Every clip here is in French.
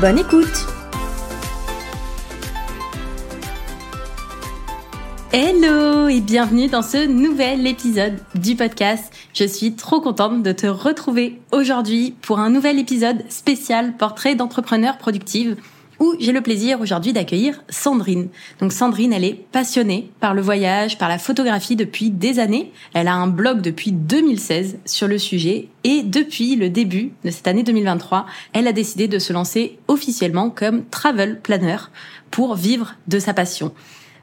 Bonne écoute Hello et bienvenue dans ce nouvel épisode du podcast. Je suis trop contente de te retrouver aujourd'hui pour un nouvel épisode spécial portrait d'entrepreneur productive où j'ai le plaisir aujourd'hui d'accueillir Sandrine. Donc Sandrine, elle est passionnée par le voyage, par la photographie depuis des années. Elle a un blog depuis 2016 sur le sujet et depuis le début de cette année 2023, elle a décidé de se lancer officiellement comme travel planner pour vivre de sa passion.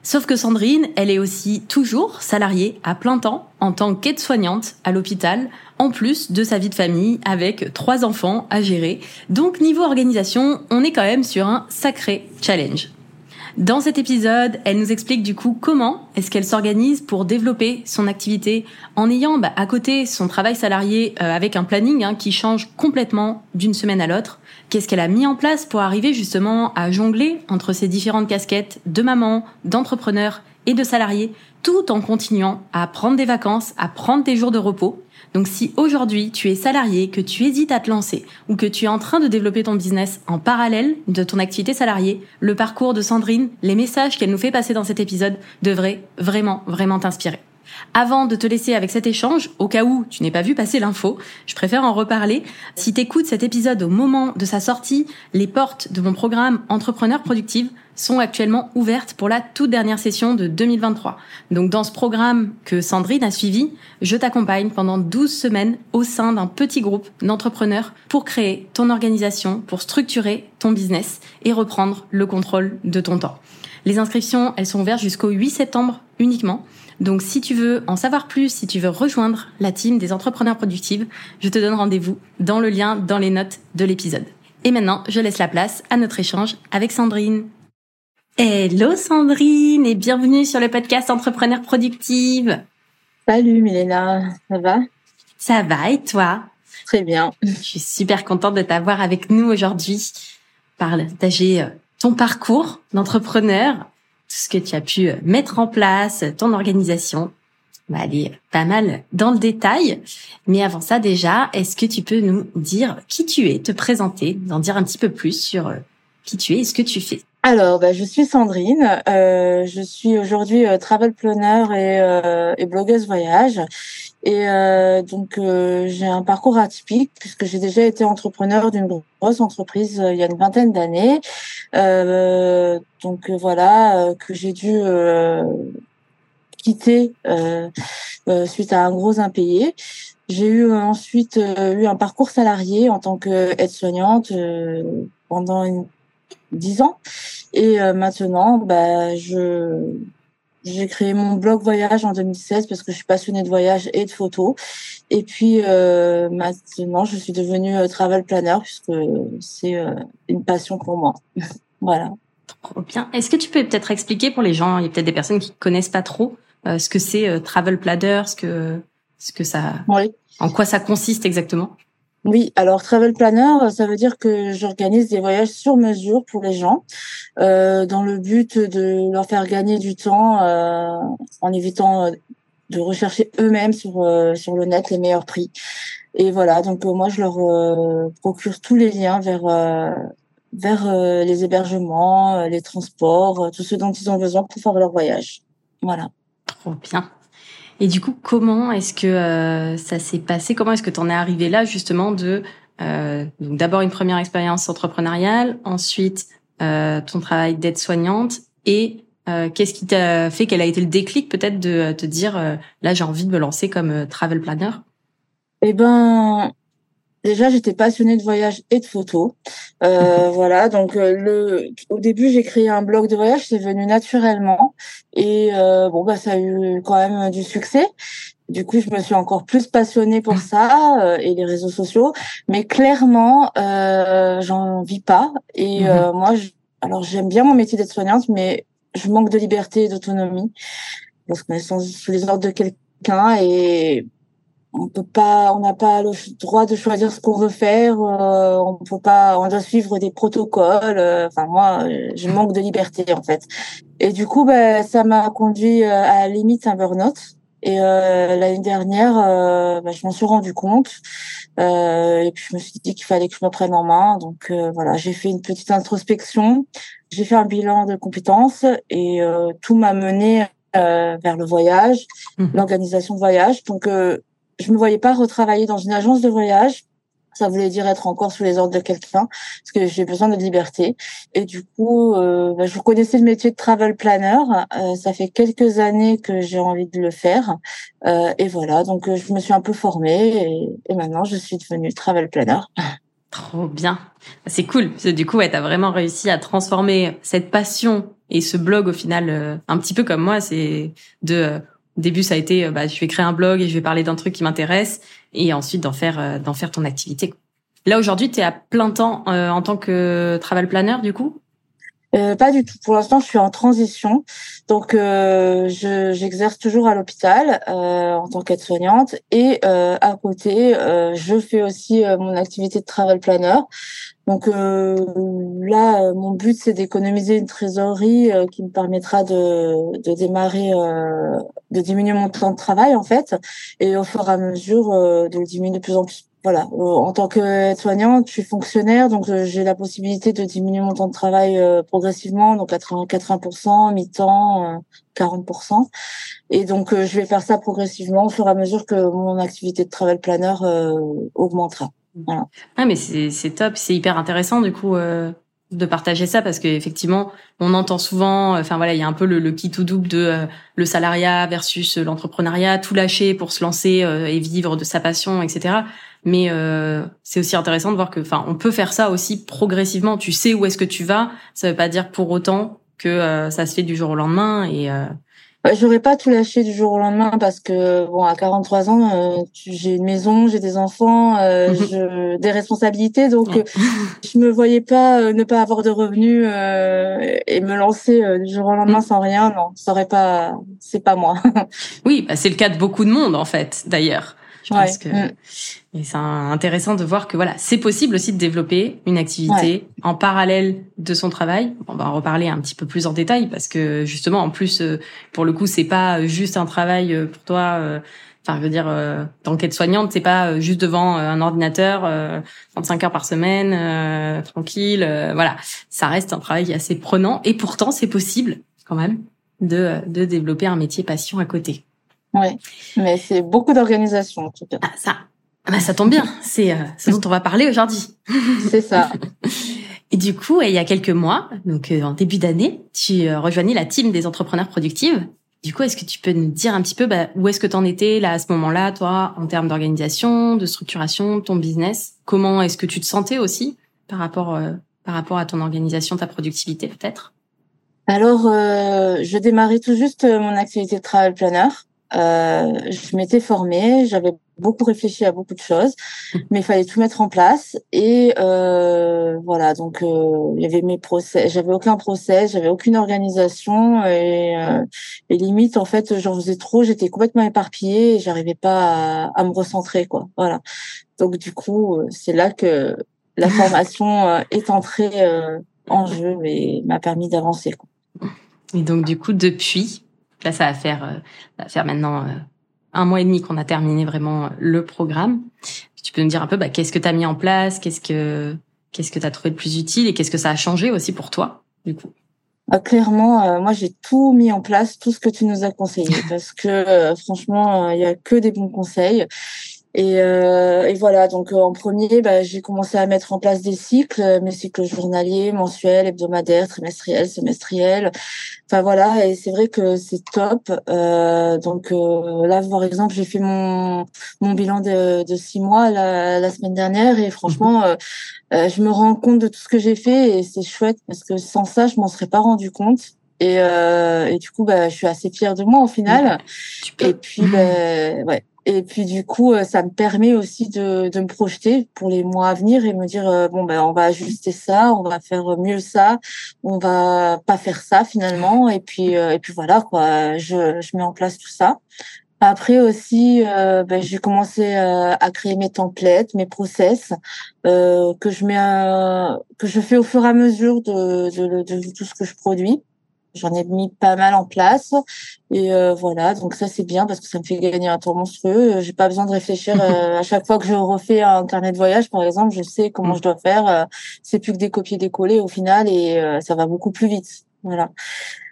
Sauf que Sandrine, elle est aussi toujours salariée à plein temps en tant qu'aide-soignante à l'hôpital, en plus de sa vie de famille avec trois enfants à gérer. Donc niveau organisation, on est quand même sur un sacré challenge. Dans cet épisode, elle nous explique du coup comment est-ce qu'elle s'organise pour développer son activité en ayant bah, à côté son travail salarié euh, avec un planning hein, qui change complètement d'une semaine à l'autre. Qu'est-ce qu'elle a mis en place pour arriver justement à jongler entre ces différentes casquettes de maman, d'entrepreneur et de salarié, tout en continuant à prendre des vacances, à prendre des jours de repos? Donc si aujourd'hui tu es salarié, que tu hésites à te lancer ou que tu es en train de développer ton business en parallèle de ton activité salariée, le parcours de Sandrine, les messages qu'elle nous fait passer dans cet épisode devraient vraiment, vraiment t'inspirer. Avant de te laisser avec cet échange, au cas où tu n'es pas vu passer l'info, je préfère en reparler. Si t'écoutes cet épisode au moment de sa sortie, les portes de mon programme Entrepreneur Productive sont actuellement ouvertes pour la toute dernière session de 2023. Donc dans ce programme que Sandrine a suivi, je t'accompagne pendant 12 semaines au sein d'un petit groupe d'entrepreneurs pour créer ton organisation, pour structurer ton business et reprendre le contrôle de ton temps. Les inscriptions, elles sont ouvertes jusqu'au 8 septembre uniquement. Donc si tu veux en savoir plus, si tu veux rejoindre la team des entrepreneurs productifs, je te donne rendez-vous dans le lien dans les notes de l'épisode. Et maintenant, je laisse la place à notre échange avec Sandrine. Hello Sandrine et bienvenue sur le podcast Entrepreneur Productive. Salut Milena, ça va? Ça va et toi? Très bien. Je suis super contente de t'avoir avec nous aujourd'hui, partager euh, ton parcours d'entrepreneur, ce que tu as pu mettre en place, ton organisation. On va aller pas mal dans le détail. Mais avant ça déjà, est-ce que tu peux nous dire qui tu es, te présenter, en dire un petit peu plus sur euh, qui tu es et ce que tu fais? Alors, bah, je suis Sandrine. Euh, je suis aujourd'hui euh, travel planner et, euh, et, blogueuse voyage. Et euh, donc, euh, j'ai un parcours atypique puisque j'ai déjà été entrepreneur d'une grosse entreprise il y a une vingtaine d'années. donc voilà, que j'ai dû quitter suite à un gros impayé. J'ai eu ensuite eu un parcours salarié en tant qu'aide-soignante pendant dix ans. Et euh, maintenant, bah, je j'ai créé mon blog voyage en 2016 parce que je suis passionnée de voyage et de photos. Et puis euh, maintenant, je suis devenue euh, travel planner puisque c'est une passion pour moi. voilà. Trop bien. Est-ce que tu peux peut-être expliquer pour les gens, il y a peut-être des personnes qui connaissent pas trop ce que c'est travel planner, ce que ce que ça, oui. en quoi ça consiste exactement? Oui, alors travel planner, ça veut dire que j'organise des voyages sur mesure pour les gens, euh, dans le but de leur faire gagner du temps euh, en évitant euh, de rechercher eux-mêmes sur euh, sur le net les meilleurs prix. Et voilà, donc moi je leur procure tous les liens vers vers les hébergements, les transports, tout ce dont ils ont besoin pour faire leur voyage. Voilà. Trop bien. Et du coup, comment est-ce que euh, ça s'est passé? Comment est-ce que tu en es arrivé là justement de euh, d'abord une première expérience entrepreneuriale, ensuite euh, ton travail d'aide-soignante et euh, qu'est-ce qui t'a fait Quel a été le déclic peut-être de te dire là j'ai envie de me lancer comme travel planner? Eh ben, déjà j'étais passionnée de voyage et de photos. Euh, voilà, donc euh, le au début j'ai créé un blog de voyage, c'est venu naturellement et euh, bon bah ça a eu quand même du succès. Du coup, je me suis encore plus passionnée pour ça euh, et les réseaux sociaux, mais clairement, euh, j'en vis pas. Et euh, mhm. moi, je, alors j'aime bien mon métier d'être soignante, mais je manque de liberté et d'autonomie parce qu'on est sous les ordres de quelqu'un et on peut pas, on n'a pas le droit de choisir ce qu'on veut faire. Euh, on peut pas, on doit suivre des protocoles. Euh, enfin, moi, je manque de liberté en fait. Et du coup, ben, ça m'a conduit euh, à la limite un burn-out. Et l'année dernière, ben, je m'en suis rendu compte. et puis je me suis dit qu'il fallait que je me prenne en main. Donc voilà, j'ai fait une petite introspection. J'ai fait un bilan de compétences et tout m'a mené vers le voyage, mmh. l'organisation de voyage. Donc je me voyais pas retravailler dans une agence de voyage. Ça voulait dire être encore sous les ordres de quelqu'un, parce que j'ai besoin de liberté. Et du coup, euh, bah, je connaissais le métier de travel planner. Euh, ça fait quelques années que j'ai envie de le faire. Euh, et voilà, donc euh, je me suis un peu formée et, maintenant je suis devenue travel planner. Trop bien. C'est cool. Parce du coup, ouais, tu as vraiment réussi à transformer cette passion et ce blog au final, euh, un petit peu comme moi, c'est de début, ça a été, euh, bah, je vais créer un blog et je vais parler d'un truc qui m'intéresse, et ensuite d'en faire, euh, d'en faire ton activité. Là aujourd'hui, tu es à plein temps euh, en tant que travel planner, du coup? Euh, pas du tout. Pour l'instant, je suis en transition. Donc, euh, j'exerce toujours à l'hôpital euh, en tant qu'aide-soignante. Et à côté, je fais aussi mon activité de travel planner. Donc là, mon but, c'est d'économiser une trésorerie qui me permettra de, de démarrer, de diminuer mon temps de travail, en fait. Et au fur et à mesure, de le diminuer de plus en plus voilà, euh, en tant que soignante, je suis fonctionnaire, donc euh, j'ai la possibilité de diminuer mon temps de travail euh, progressivement, donc 80%, 80% mi-temps, 40%. Et donc je vais faire ça progressivement au fur et à mesure que mon activité de travel planner augmentera. Voilà. Ah mais c'est top, c'est hyper intéressant du coup de partager ça parce qu'effectivement on entend souvent enfin voilà il y a un peu le, le qui tout double de le salariat versus l'entrepreneuriat tout lâcher pour se lancer et vivre de sa passion etc mais euh, c'est aussi intéressant de voir que, enfin, on peut faire ça aussi progressivement. Tu sais où est-ce que tu vas. Ça veut pas dire pour autant que euh, ça se fait du jour au lendemain. Et euh... j'aurais pas tout lâché du jour au lendemain parce que bon, à 43 ans, euh, j'ai une maison, j'ai des enfants, euh, mhm. je, des responsabilités, donc je me voyais pas ne pas avoir de revenus et me lancer du jour au lendemain mhm. sans rien. Non, ça aurait pas. C'est pas moi. oui, bah, c'est le cas de beaucoup de monde en fait, d'ailleurs. Je pense que mm. et c'est intéressant de voir que voilà, c'est possible aussi de développer une activité en parallèle de son travail. On va en reparler un petit peu plus en détail parce que justement, en plus, euh, pour le coup, c'est pas juste un travail euh, pour toi. Euh, enfin, je veux dire, dans le soignante, c'est pas juste devant un ordinateur, 35 heures par semaine, tranquille. voilà, ça reste un travail assez prenant et pourtant, c'est possible quand même de de développer un métier passion à côté. Oui, mais c'est beaucoup d'organisation en tout cas. Ah, ça, ah bah, ça tombe bien. C'est euh, ce dont on va parler aujourd'hui. c'est ça. Et du coup, il y a quelques mois, donc euh, en début d'année, tu euh, rejoignais la team des entrepreneurs productives. Du coup, est-ce que tu peux nous dire un petit peu bah, où est-ce que tu en étais là à ce moment-là, toi, en termes d'organisation, de structuration, ton business? Comment est-ce que tu te sentais aussi par rapport par rapport à ton organisation, ta productivité peut-être? Alors, je démarrais tout juste mon activité de travel planner. Euh, je m'étais formée, j'avais beaucoup réfléchi à beaucoup de choses, mais il fallait tout mettre en place. Et euh, voilà, donc euh, il y avait mes procès, j'avais aucun procès, j'avais aucune organisation et, euh, et limite en fait j'en faisais trop, j'étais complètement éparpillée et j'arrivais pas à, à, me recentrer quoi. Voilà. Donc du coup c'est là que la formation est entrée en jeu et m'a permis d'avancer. Et donc du coup depuis Là, ça va faire, euh, ça va faire maintenant euh, un mois et demi qu'on a terminé vraiment le programme. Tu peux nous dire un peu, bah, qu'est-ce que tu as mis en place, qu'est-ce que qu'est-ce que tu as trouvé le plus utile? Et qu'est-ce que ça a changé aussi pour toi, du coup? Ah, Clairement, euh, moi j'ai tout mis en place, tout ce que tu nous as conseillé, parce que franchement, il y a que des bons conseils. Et, euh, et voilà, donc euh, en premier, bah, j'ai commencé à mettre en place des cycles, mes cycles journaliers, mensuels, hebdomadaires, trimestriels, semestriels. Enfin voilà, et c'est vrai que c'est top. Euh, donc euh, là, par exemple, j'ai fait mon mon bilan de, de six mois la, la semaine dernière et franchement, mhm. euh, je me rends compte de tout ce que j'ai fait et c'est chouette parce que sans ça, je m'en serais pas rendu compte. Et, euh, et du coup, bah, je suis assez fière de moi au final. Et puis, bah, ouais, et puis du coup, euh, ça me permet aussi de, de me projeter pour les mois à venir et me dire euh, bon ben on va ajuster ça, on va faire mieux ça, on va pas faire ça finalement. Et puis euh, et puis voilà quoi, je, je mets en place tout ça. Après aussi, ben, j'ai commencé à créer mes templates, mes process que je mets que je fais au fur et à mesure de, de, de tout ce que je produis. J'en ai mis pas mal en place et euh, voilà donc ça c'est bien parce que ça me fait gagner un temps monstrueux. J'ai pas besoin de réfléchir euh, à chaque fois que je refais un carnet de voyage par exemple, je sais comment mm. je dois faire. Euh, c'est plus que des copier décoller au final et ça va beaucoup plus vite. Voilà.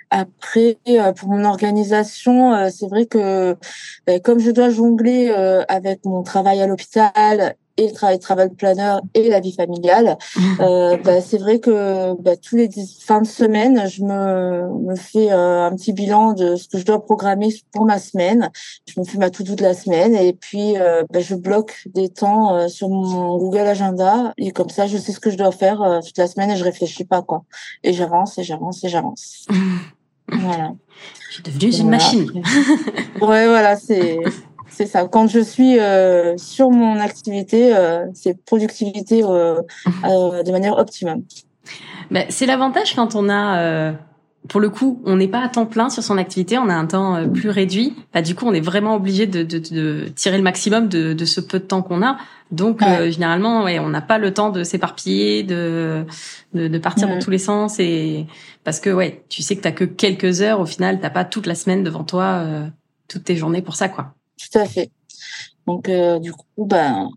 Après, pour mon organisation, c'est vrai que ben, comme je dois jongler avec mon travail à l'hôpital et le travail travail planner et la vie familiale, euh, bah, c'est vrai que bah, tous les fins de semaine, je me, me fais euh, un petit bilan de ce que je dois programmer pour ma semaine. Je me fais ma tout de la semaine et puis euh, bah, je bloque des temps sur mon Google Agenda et comme ça, je sais ce que je dois faire toute la semaine et je réfléchis pas quoi. Et j'avance et j'avance et j'avance. voilà. Je suis devenue une machine. ouais, voilà, c'est c'est ça. Quand je suis euh, sur mon activité, euh, c'est productivité euh, euh, de manière optimum. Ben, c'est l'avantage quand on a, euh, pour le coup, on n'est pas à temps plein sur son activité, on a un temps euh, plus réduit. Bah, du coup, on est vraiment obligé de, de, de, tirer le maximum de, de, ce peu de temps qu'on a. Donc, généralement, ouais, on n'a pas le temps de s'éparpiller, de, de, de, partir dans tous les sens. Et parce que, ouais, tu sais que t'as que quelques heures. Au final, t'as pas toute la semaine devant toi, toutes tes journées pour ça, quoi. Tout à fait. Donc, euh, du coup, ben,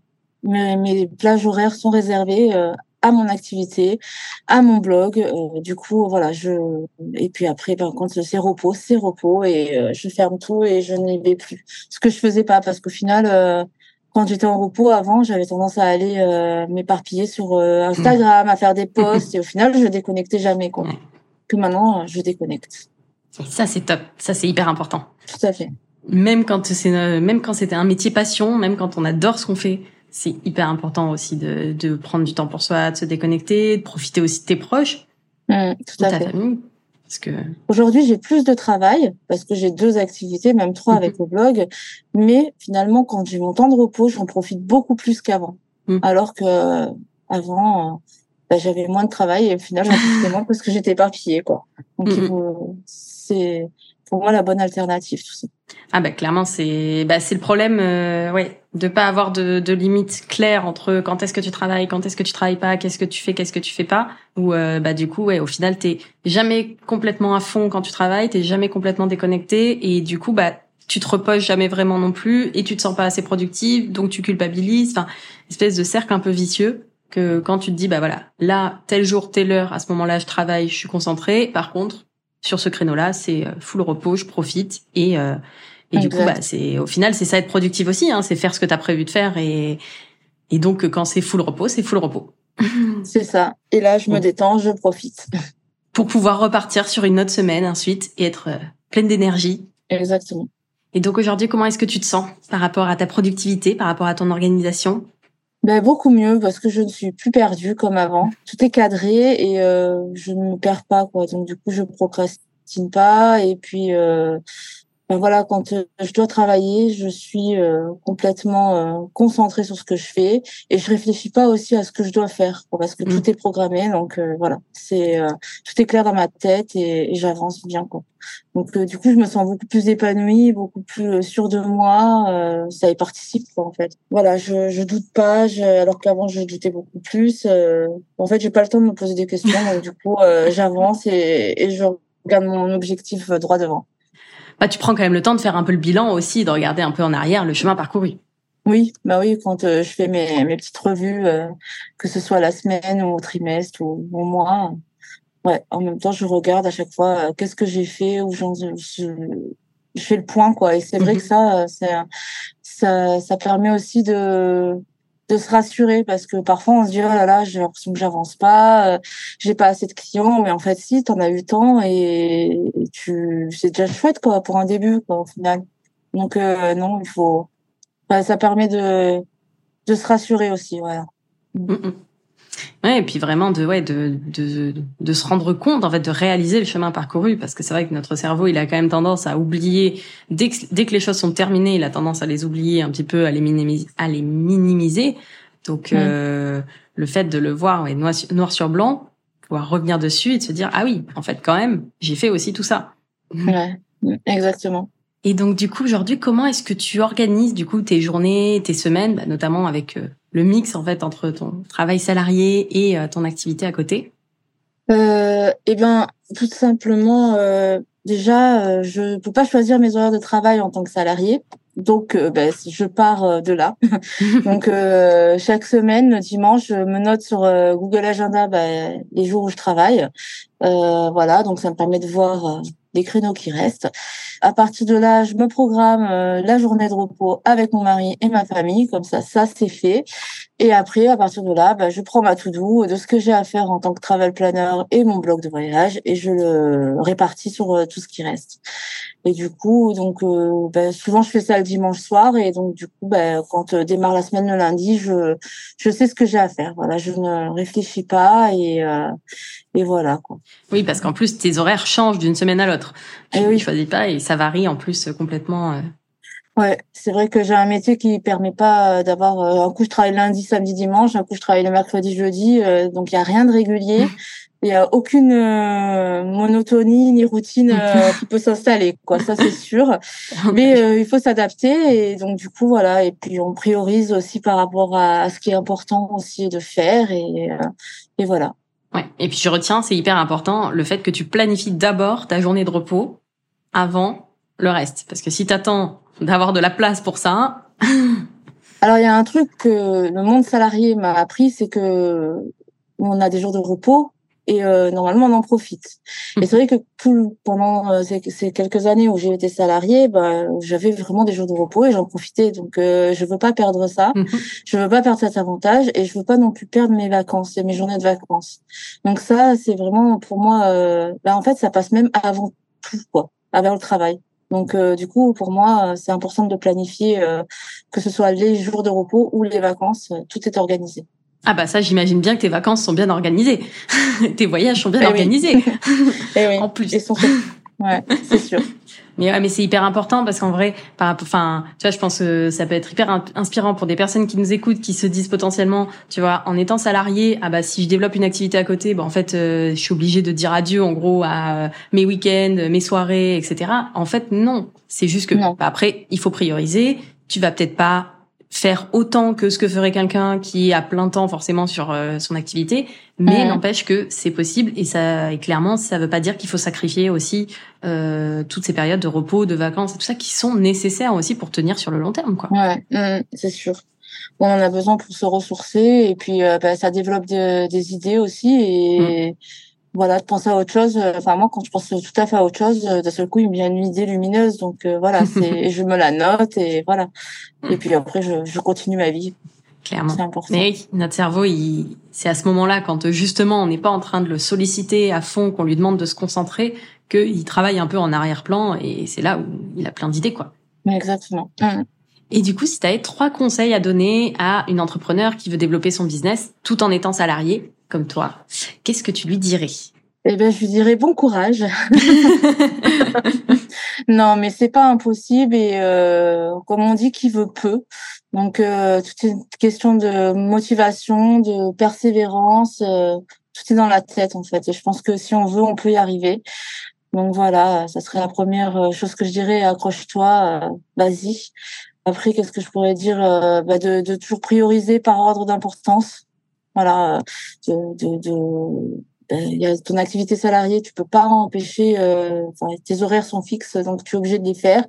mes, plages horaires sont réservées euh, à mon activité, à mon blog. Euh, du coup, voilà, je et puis après, ben, quand c'est repos, c'est repos et je ferme tout et je n'y vais plus. Ce que je faisais pas parce qu'au final, quand j'étais en repos avant, j'avais tendance à aller m'éparpiller sur Instagram, à faire des posts et au final, je déconnectais jamais quoi. Que maintenant, je déconnecte. Ça c'est top, ça c'est hyper important. Tout à fait même quand c'est même quand c'était un métier passion, même quand on adore ce qu'on fait, c'est hyper important aussi de, de prendre du temps pour soi, de se déconnecter, de profiter aussi de tes proches, mmh, tout à ta fait. famille. Parce que aujourd'hui j'ai plus de travail parce que j'ai deux activités, même trois mmh. avec le blog, mais finalement quand j'ai mon temps de repos, j'en profite beaucoup plus qu'avant. Mmh. Alors que avant, bah, j'avais moins de travail et au final j'en profitais moins parce que j'étais éparpillée quoi. Donc c'est pour moi la bonne alternative tout ça. Ah bah clairement c'est bah c'est le problème euh, ouais de pas avoir de, de limites claires entre quand est-ce que tu travailles quand est-ce que tu travailles pas qu'est-ce que tu fais qu'est-ce que tu fais pas. Ou euh, bah du coup ouais au final t'es jamais complètement à fond quand tu travailles t'es jamais complètement déconnecté. Et du coup bah tu te reposes jamais vraiment non plus et tu te sens pas assez productive donc tu culpabilises. Enfin espèce de cercle un peu vicieux que quand tu te dis bah voilà là tel jour telle heure à ce moment-là je travaille je suis concentrée. Par contre sur ce créneau-là, c'est euh, full repos, je profite et euh, et du coup, bah, c'est au final, c'est ça être productif aussi, hein, c'est faire ce que tu as prévu de faire et et donc quand c'est full repos, c'est full repos. C'est ça. Et là, je me détends, je profite. Pour pouvoir repartir sur une autre semaine ensuite et être euh, pleine d'énergie. Exactement. Et donc aujourd'hui, comment est-ce que tu te sens par rapport à ta productivité, par rapport à ton organisation? Ben, beaucoup mieux parce que je ne suis plus perdue comme avant. Tout est cadré et euh, je ne me perds pas quoi. Donc du coup, je procrastine pas et puis euh, ben voilà, quand euh, je dois travailler, je suis euh, complètement euh, concentrée sur ce que je fais et je réfléchis pas aussi à ce que je dois faire parce que tout mm. est programmé. Donc voilà, c'est tout est clair dans ma tête et, et j'avance bien quoi. Donc du coup, je me sens beaucoup plus épanouie, beaucoup plus sûre de moi. ça y participe quoi en fait. Voilà, je je doute pas, je, alors qu'avant je doutais beaucoup plus. en fait, j'ai pas le temps de me poser des questions. donc du coup, j'avance et, et je regarde mon objectif droit devant bah, tu prends quand même le temps de faire un peu le bilan aussi, de regarder un peu en arrière le chemin parcouru. Oui, bah oui, quand euh, je fais mes, mes petites revues, euh, que ce soit la semaine ou au trimestre ou au mois, ouais, en même temps, je regarde à chaque fois euh, qu'est-ce que j'ai fait, ou je, je, fais le point, quoi. Et c'est vrai mhm. que ça, ça, ça permet aussi de de se rassurer parce que parfois on se dit oh là là j'ai l'impression que j'avance pas euh, j'ai pas assez de clients mais en fait si t'en as eu temps et tu c'est déjà chouette quoi pour un début quoi au final donc euh, non il faut bah, ça permet de de se rassurer aussi voilà mm, mm. Ouais, et puis vraiment de ouais de, de de se rendre compte en fait de réaliser le chemin parcouru. Parce que c'est vrai que notre cerveau il a quand même tendance à oublier. Dès que, dès que les choses sont terminées il a tendance à les oublier un petit peu à les minimiser à les minimiser. Donc euh, le fait de le voir ouais, noir, noir sur blanc pouvoir revenir dessus et de se dire ah oui en fait quand même j'ai fait aussi tout ça. Ouais exactement. Et donc du coup aujourd'hui comment est-ce que tu organises du coup tes journées tes semaines bah, notamment avec euh, le mix en fait entre ton travail salarié et euh, ton activité à côté? Euh, Eh bien, tout simplement, euh, déjà, euh, je peux pas choisir mes horaires de travail en tant que salarié. Donc, euh, ben, je pars de là. donc, chaque semaine, le dimanche, je me note sur Google Agenda ben, les jours où je travaille. voilà, donc ça me permet de voir les créneaux qui restent. À partir de là, je me programme euh, la journée de repos avec mon mari et ma famille, comme ça, ça c'est fait. Et après, à partir de là, bah, je prends ma to-do de ce que j'ai à faire en tant que travel planner et mon blog de voyage et je le répartis sur euh, tout ce qui reste. Et du coup, donc euh, bah, souvent je fais ça le dimanche soir et donc du coup, bah, quand démarre la semaine le lundi, je je sais ce que j'ai à faire. Voilà, je ne réfléchis pas et et voilà quoi. Oui, parce qu'en plus tes horaires changent d'une semaine à l'autre. Tu ne choisis pas et ça varie en plus complètement. Euh. Ouais, c'est vrai que j'ai un métier qui permet pas euh, d'avoir euh, un coup je travaille lundi, samedi, dimanche, un coup je travaille le mercredi, jeudi, donc il y a rien de régulier. Il y a aucune monotonie ni routine qui peut s'installer, quoi. Ça c'est sûr. Mais il faut s'adapter et donc du coup voilà. Et puis on priorise aussi par rapport à, ce qui est important aussi de faire et, et voilà. Et puis je retiens, c'est hyper important, le fait que tu planifies d'abord ta journée de repos avant le reste. Parce que si tu attends d'avoir de la place pour ça... Alors il y a un truc que le monde salarié m'a appris, c'est que on a des jours de repos, et euh, normalement on en profite. Et mhm. c'est vrai que tout, pendant euh, ces, quelques années où j'ai été salariée, bah, j'avais vraiment des jours de repos et j'en profitais. Donc euh, je veux pas perdre ça, mhm. je veux pas perdre cet avantage et je veux pas non plus perdre mes vacances et mes journées de vacances. Donc ça c'est vraiment pour moi, euh, bah, en fait ça passe même avant tout quoi, avant le travail. Donc du coup pour moi c'est important de planifier que ce soit les jours de repos ou les vacances, tout est organisé. Ah bah ça, j'imagine bien que tes vacances sont bien organisées. tes voyages sont bien eh organisés. Eh oui. en plus. Ouais, c'est sûr. Mais ouais, mais c'est hyper important parce qu'en vrai, par, enfin, tu vois, je pense que ça peut être hyper inspirant pour des personnes qui nous écoutent, qui se disent potentiellement, tu vois, en étant salarié, ah bah si je développe une activité à côté, bah en fait, euh, je suis obligée de dire adieu en gros à mes week-ends, mes soirées, etc. En fait, non. C'est juste que bah, après, il faut prioriser. Tu vas peut-être pas faire autant que ce que ferait quelqu'un qui a plein temps forcément sur euh, son activité, mais n'empêche que c'est possible et ça et clairement ça veut pas dire qu'il faut sacrifier aussi euh, toutes ces périodes de repos, de vacances et tout ça qui sont nécessaires aussi pour tenir sur le long terme quoi. Ouais, mmh, c'est sûr. on en a besoin pour se ressourcer et puis euh, bah, ça développe des idées aussi et mmh voilà, de penser à autre chose. Euh, enfin, moi, quand je pense tout à fait à autre chose, euh, d'un seul coup, il me vient une idée lumineuse. Donc, euh, voilà, c'est, je me la note et voilà. Et puis après, je, je continue ma vie. Clairement. C'est important. Mais oui, notre cerveau, il, c'est à ce moment-là, quand justement, on n'est pas en train de le solliciter à fond, qu'on lui demande de se concentrer, qu'il travaille un peu en arrière-plan et c'est là où il a plein d'idées, quoi. Exactement. Mmh. Et du coup, si tu avais trois conseils à donner à une entrepreneur qui veut développer son business tout en étant salarié, comme toi, qu'est-ce que tu lui dirais? Eh ben, je lui dirais bon courage. non, mais c'est pas impossible et euh, comme on dit, qui veut peu. Donc, euh, tout est une question de motivation, de persévérance. Euh, tout est dans la tête en fait. Et je pense que si on veut, on peut y arriver. Donc voilà, ça serait la première chose que je dirais. Accroche-toi, vas-y. Après, qu'est-ce que je pourrais dire bah de, de toujours prioriser par ordre d'importance voilà, de, de, de ben, il y a ton activité salariée, tu peux pas empêcher. Euh, tes horaires sont fixes, donc tu es obligé de les faire.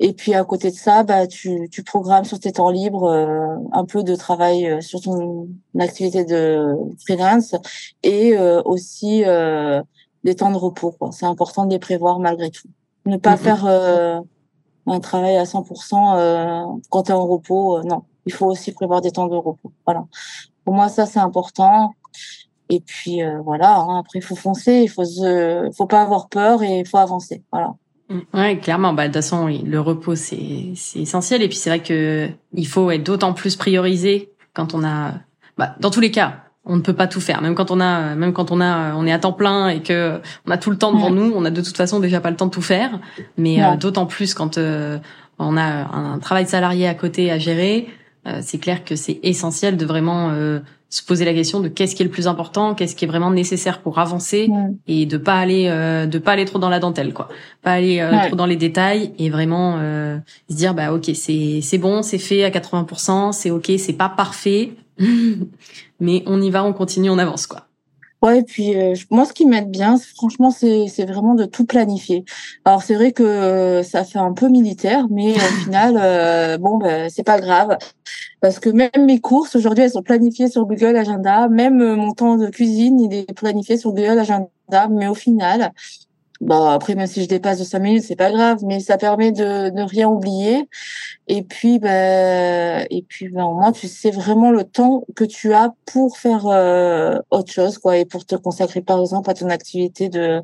Et puis à côté de ça, bah tu, tu programmes sur tes temps libres euh, un peu de travail euh, sur ton activité de freelance et euh, aussi des temps de repos. C'est important de les prévoir malgré tout. Ne pas mm-hmm. faire un travail à 100% euh, quand tu es en repos. non, il faut aussi prévoir des temps de repos. Voilà. Pour moi, ça c'est important. Et puis voilà. Hein, après, il faut foncer. Il faut se, faut pas avoir peur et il faut avancer. Voilà. Mm. Ouais, clairement. Bah, de toute façon, le repos, c'est, c'est essentiel. Et puis, c'est vrai que il faut être d'autant plus priorisé quand on a, bah, dans tous les cas, on ne peut pas tout faire. Même quand on a, même quand on a, on est à temps plein et que on a tout le temps devant nous, on a de toute façon déjà pas le temps de tout faire. Mais euh, d'autant plus quand euh, on a un travail salarié à côté à gérer, euh, c'est clair que c'est essentiel de vraiment se poser la question de qu'est-ce qui est le plus important, qu'est-ce qui est vraiment nécessaire pour avancer et de pas aller de pas aller trop dans la dentelle quoi. Pas aller trop dans les détails et vraiment se dire bah OK, c'est c'est bon, c'est fait à 80%, c'est OK, c'est pas parfait, mais on y va, on continue, on avance, quoi. Ouais, et puis euh, moi, ce qui m'aide bien, franchement, c'est c'est vraiment de tout planifier. Alors c'est vrai que euh, ça fait un peu militaire, mais au final, euh, bon, ben c'est pas grave, parce que même mes courses aujourd'hui, elles sont planifiées sur Google Agenda. Même mon temps de cuisine, il est planifié sur Google Agenda. Mais au final, Bon, après, même si je dépasse de 5 minutes, c'est pas grave, mais ça permet de ne rien oublier. Et puis, ben, et puis, ben, au moins, tu sais vraiment le temps que tu as pour faire euh, autre chose, quoi, et pour te consacrer, par exemple, à ton activité de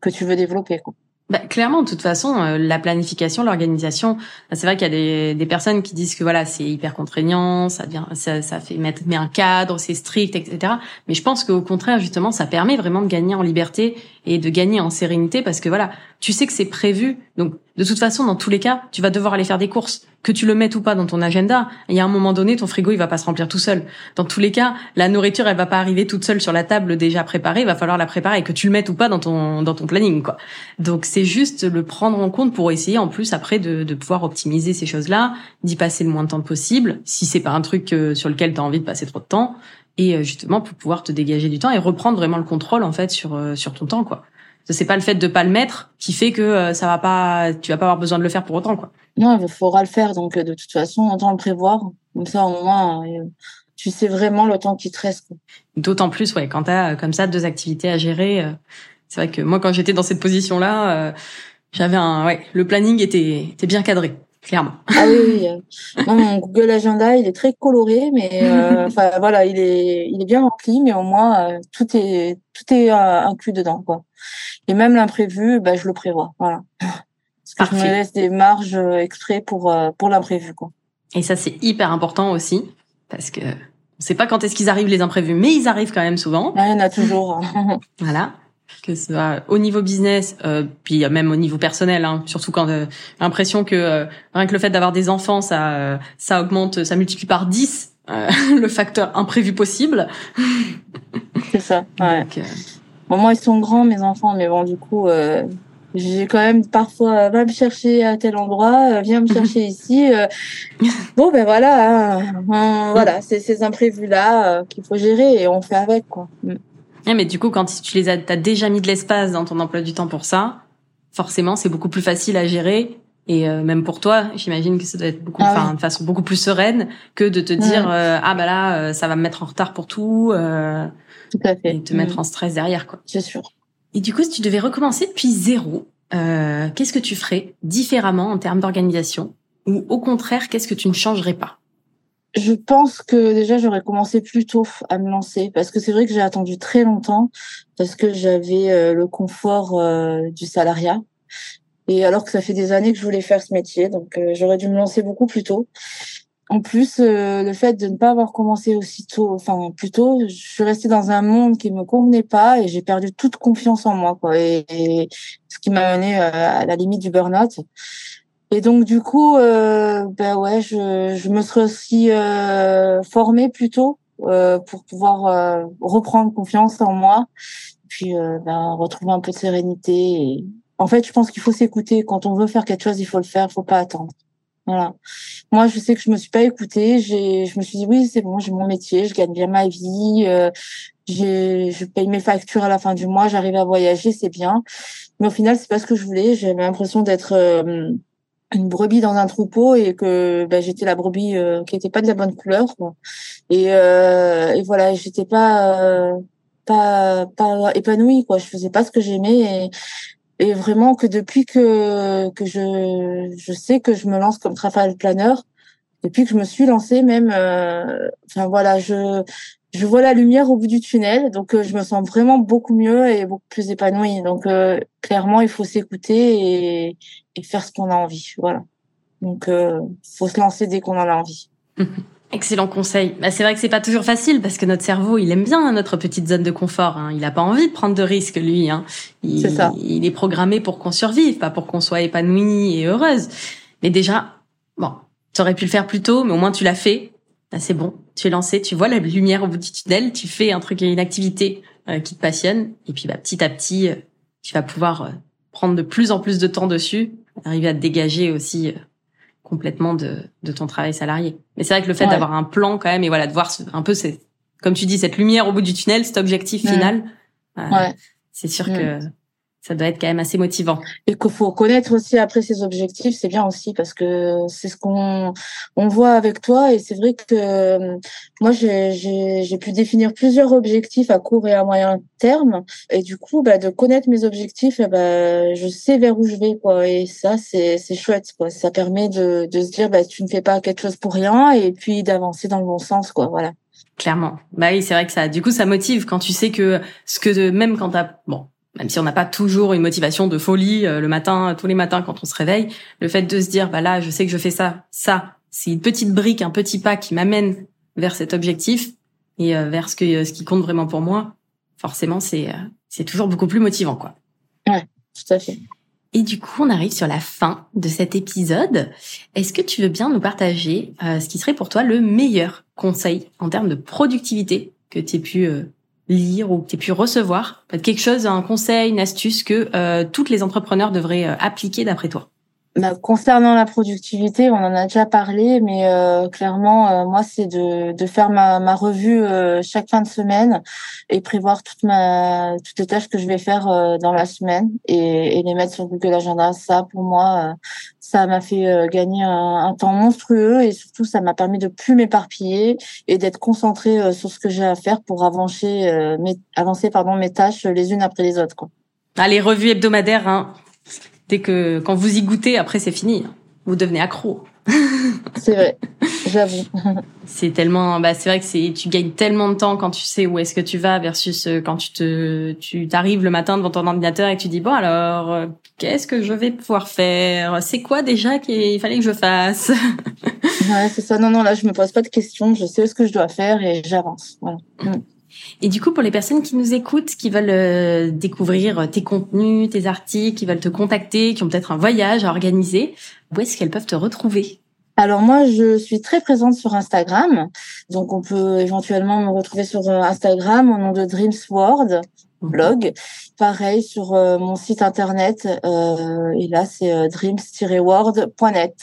que tu veux développer, quoi. Bah, clairement, de toute façon, euh, la planification, l'organisation, bah, c'est vrai qu'il y a des, des, personnes qui disent que voilà, c'est hyper contraignant, ça devient, ça, ça fait mettre met un cadre, c'est strict, etc. Mais je pense qu'au contraire, justement, ça permet vraiment de gagner en liberté et de gagner en sérénité parce que voilà, tu sais que c'est prévu. Donc, de toute façon, dans tous les cas, tu vas devoir aller faire des courses que tu le mettes ou pas dans ton agenda, il y a un moment donné, ton frigo, il va pas se remplir tout seul. Dans tous les cas, la nourriture, elle va pas arriver toute seule sur la table déjà préparée, il va falloir la préparer, que tu le mettes ou pas dans ton, dans ton planning, quoi. Donc, c'est juste le prendre en compte pour essayer, en plus, après, de, de pouvoir optimiser ces choses-là, d'y passer le moins de temps possible, si c'est pas un truc euh, sur lequel tu as envie de passer trop de temps, et euh, justement, pour pouvoir te dégager du temps et reprendre vraiment le contrôle, en fait, sur, euh, sur ton temps, quoi. C'est pas le fait de pas le mettre qui fait que ça va pas, tu vas pas avoir besoin de le faire pour autant, quoi. Non, il faudra le faire. Donc, euh, de toute façon, autant le prévoir. Comme ça, au moins, euh, tu sais vraiment le temps qui te reste. D'autant plus, ouais, quand tu as euh, comme ça deux activités à gérer. c'est vrai que moi, quand j'étais dans cette position-là, j'avais un, ouais, le planning était, était bien cadré, clairement. Ah oui, oui. non, mon Google Agenda, il est très coloré, mais enfin voilà, il est, il est bien rempli, mais au moins tout est, tout est inclus dedans, quoi. Et même l'imprévu, bah, je le prévois. Voilà. Parce que je me laisse des marges euh, exprès pour, euh, pour l'imprévu, quoi. Et ça, c'est hyper important aussi, parce que on sait pas quand est-ce qu'ils arrivent les imprévus, mais ils arrivent quand même souvent. il y en a toujours. voilà. Que ce soit au niveau business, euh, puis même au niveau personnel, hein, surtout quand euh, l'impression que euh, rien que le fait d'avoir des enfants, ça, ça augmente, ça multiplie par 10 le facteur imprévu possible. C'est ça. Ouais. bon, moi, ils sont grands, mes enfants, mais bon, du coup, j'ai quand même parfois va me chercher à tel endroit, euh, viens me chercher ici. Euh. Bon ben voilà, hein, voilà, c'est ces imprévus là euh, qu'il faut gérer et on fait avec quoi. Mm. mais du coup, quand tu les as, as déjà mis de l'espace dans ton emploi du temps pour ça, forcément, c'est beaucoup plus facile à gérer. Et même pour toi, j'imagine que ça doit être beaucoup, ah enfin, de façon beaucoup plus sereine que de te dire ah bah là, ça va me mettre en retard pour tout. tout à fait. Et te mettre mm. en stress derrière quoi. C'est sûr. Et du coup, si tu devais recommencer depuis zéro, euh, qu'est-ce que tu ferais différemment en termes d'organisation? Ou au contraire, qu'est-ce que tu ne changerais pas? Je pense que déjà j'aurais commencé plus tôt à me lancer parce que c'est vrai que j'ai attendu très longtemps parce que j'avais euh, le confort euh, du salariat et alors que ça fait des années que je voulais faire ce métier donc j'aurais dû me lancer beaucoup plus tôt en plus, euh, le fait de ne pas avoir commencé aussitôt, enfin plus tôt, je suis restée dans un monde qui me convenait pas et j'ai perdu toute confiance en moi, quoi. Et, ce qui m'a mené euh, à la limite du burn-out. Et donc du coup, euh, ben ouais, je, je me serais aussi euh, formée plus tôt euh, pour pouvoir reprendre confiance en moi, puis ben, retrouver un peu de sérénité. En fait, je pense qu'il faut s'écouter. Quand on veut faire quelque chose, il faut le faire, il faut pas attendre. Voilà. Moi, je sais que je me suis pas écoutée. J'ai, je me suis dit oui, c'est bon, j'ai mon métier, je gagne bien ma vie, euh, je paye mes factures à la fin du mois, j'arrive à voyager, c'est bien. Mais au final, c'est pas ce que je voulais. J'avais l'impression d'être euh, une brebis dans un troupeau et que ben, j'étais la brebis euh, qui était pas de la bonne couleur. Quoi. Et, et voilà, j'étais pas pas pas épanouie quoi. Je faisais pas ce que j'aimais et Et vraiment que depuis que que je je sais que je me lance comme travel planner, depuis que je me suis lancée même, euh, enfin voilà, je je vois la lumière au bout du tunnel, donc euh, je me sens vraiment beaucoup mieux et beaucoup plus épanouie. Donc euh, clairement, il faut s'écouter et, et faire ce qu'on a envie. Voilà. Donc euh, faut se lancer dès qu'on en a envie. Excellent conseil. Bah, c'est vrai que c'est pas toujours facile parce que notre cerveau, il aime bien notre petite zone de confort. Hein. Il a pas envie de prendre de risques, lui. Hein. Il, c'est ça. il est programmé pour qu'on survive, pas pour qu'on soit épanoui et heureuse. Mais déjà, bon, tu aurais pu le faire plus tôt, mais au moins tu l'as fait. Bah, c'est bon, tu es lancé, tu vois la lumière au bout du tunnel, tu fais un truc, une activité euh, qui te passionne, et puis bah, petit à petit, euh, tu vas pouvoir euh, prendre de plus en plus de temps dessus, arriver à te dégager aussi complètement de, de ton travail salarié. Mais c'est vrai que le fait Ouais. d'avoir un plan quand même, et voilà, de voir un peu, c'est comme tu dis, cette lumière au bout du tunnel, cet objectif final, euh, Ouais. c'est sûr que ça doit être quand même assez motivant. Et qu'il faut connaître aussi après ses objectifs, c'est bien aussi parce que c'est ce qu'on on voit avec toi et c'est vrai que euh, moi j'ai pu définir plusieurs objectifs à court et à moyen terme. Et du coup bah de connaître mes objectifs eh ben je sais vers où je vais quoi. Et ça c'est c'est chouette quoi. Ça permet de de se dire bah tu ne fais pas quelque chose pour rien et puis d'avancer dans le bon sens quoi. Voilà. Clairement. Bah oui, c'est vrai que ça, du coup, ça motive quand tu sais que ce que même quand t'as, bon, même si on n'a pas toujours une motivation de folie euh, le matin, tous les matins quand on se réveille, le fait de se dire, bah là, je sais que je fais ça, ça, c'est une petite brique, un petit pas qui m'amène vers cet objectif et euh, vers ce que ce qui compte vraiment pour moi. Forcément, c'est euh, c'est toujours beaucoup plus motivant, quoi. tout à fait Et du coup, on arrive sur la fin de cet épisode. Est-ce que tu veux bien nous partager euh, ce qui serait pour toi le meilleur conseil en termes de productivité que tu aies pu euh, lire ou que pu recevoir quelque chose, un conseil, une astuce que euh, toutes les entrepreneurs devraient euh, appliquer d'après toi Bah, concernant la productivité, on en a déjà parlé, mais euh, clairement, euh, moi, c'est de, de faire ma, ma revue euh, chaque fin de semaine et prévoir toute ma, toutes les tâches que je vais faire euh, dans la semaine et, et les mettre sur Google Agenda. Ça, pour moi, euh, ça m'a fait euh, gagner un, un temps monstrueux et surtout, ça m'a permis de plus m'éparpiller et d'être concentrée sur ce que j'ai à faire pour avancer, mes, avancer pardon, mes tâches les unes après les autres. Quoi. Ah, les revues hebdomadaires, hein, dès que quand vous y goûtez, après c'est fini. Vous devenez accro. C'est vrai, j'avoue. C'est tellement, bah c'est vrai que c'est, tu gagnes tellement de temps quand tu sais où est-ce que tu vas versus euh, quand tu te, tu t'arrives le matin devant ton ordinateur et que tu dis bon alors euh, qu'est-ce que je vais pouvoir faire? C'est quoi déjà qu'il fallait que je fasse? Ouais, c'est ça. Non, non, là, je me pose pas de questions. Je sais ce que je dois faire et j'avance. Voilà. Et du coup pour les personnes qui nous écoutent, qui veulent euh, découvrir tes contenus, tes articles, qui veulent te contacter, qui ont peut-être un voyage à organiser, où est-ce qu'elles peuvent te retrouver? Alors moi, je suis très présente sur Instagram. Donc, on peut éventuellement me retrouver sur euh, Instagram au nom de Dreams World blog. Pareil sur euh, mon site internet. euh, et là, c'est euh, dreams-world.net.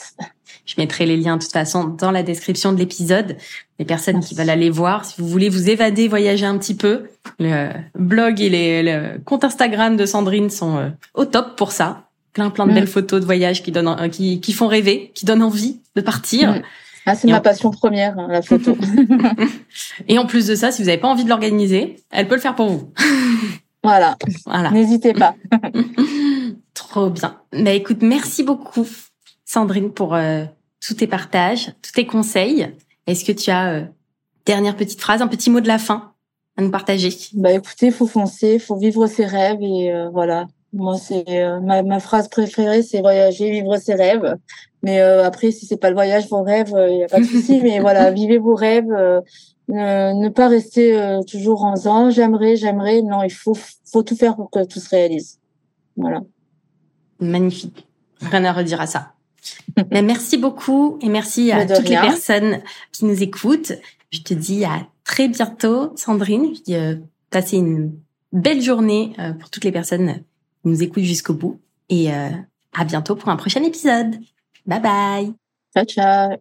Je mettrai les liens de toute façon dans la description de l'épisode. Les personnes qui veulent aller voir, si vous voulez vous évader, voyager un petit peu, le blog et les, le compte Instagram de Sandrine sont au top pour ça. Plein plein de Mm. belles photos de voyage qui donnent, qui, qui font rêver, qui donnent envie de partir. Mm. Ah, c'est ma on- passion première, hein, la photo. Et en plus de ça, si vous n'avez pas envie de l'organiser, elle peut le faire pour vous. voilà. Voilà. N'hésitez pas. Trop bien. Bah écoute, merci beaucoup Sandrine pour euh, tous tes partages, tous tes conseils. Est-ce que tu as euh, dernière petite phrase, un petit mot de la fin à nous partager? Bah écoutez, faut foncer, faut vivre ses rêves et euh, voilà. Moi, c'est euh, ma, ma phrase préférée, c'est voyager, vivre ses rêves. Mais euh, après, si c'est pas le voyage, vos rêves, il y a pas de souci. mais voilà, vivez vos rêves. euh, ne, ne pas rester euh, toujours en disant j'aimerais, j'aimerais. Non, il faut faut tout faire pour que tout se réalise. Voilà. Magnifique. Rien à redire à ça. Mais merci beaucoup et merci à toutes les personnes qui nous écoutent. Je te dis à très bientôt, Sandrine. Je dis euh, passez une belle journée euh, pour toutes les personnes nous écoutent jusqu'au bout. Et euh, à bientôt pour un prochain épisode. Bye bye Ciao, ciao.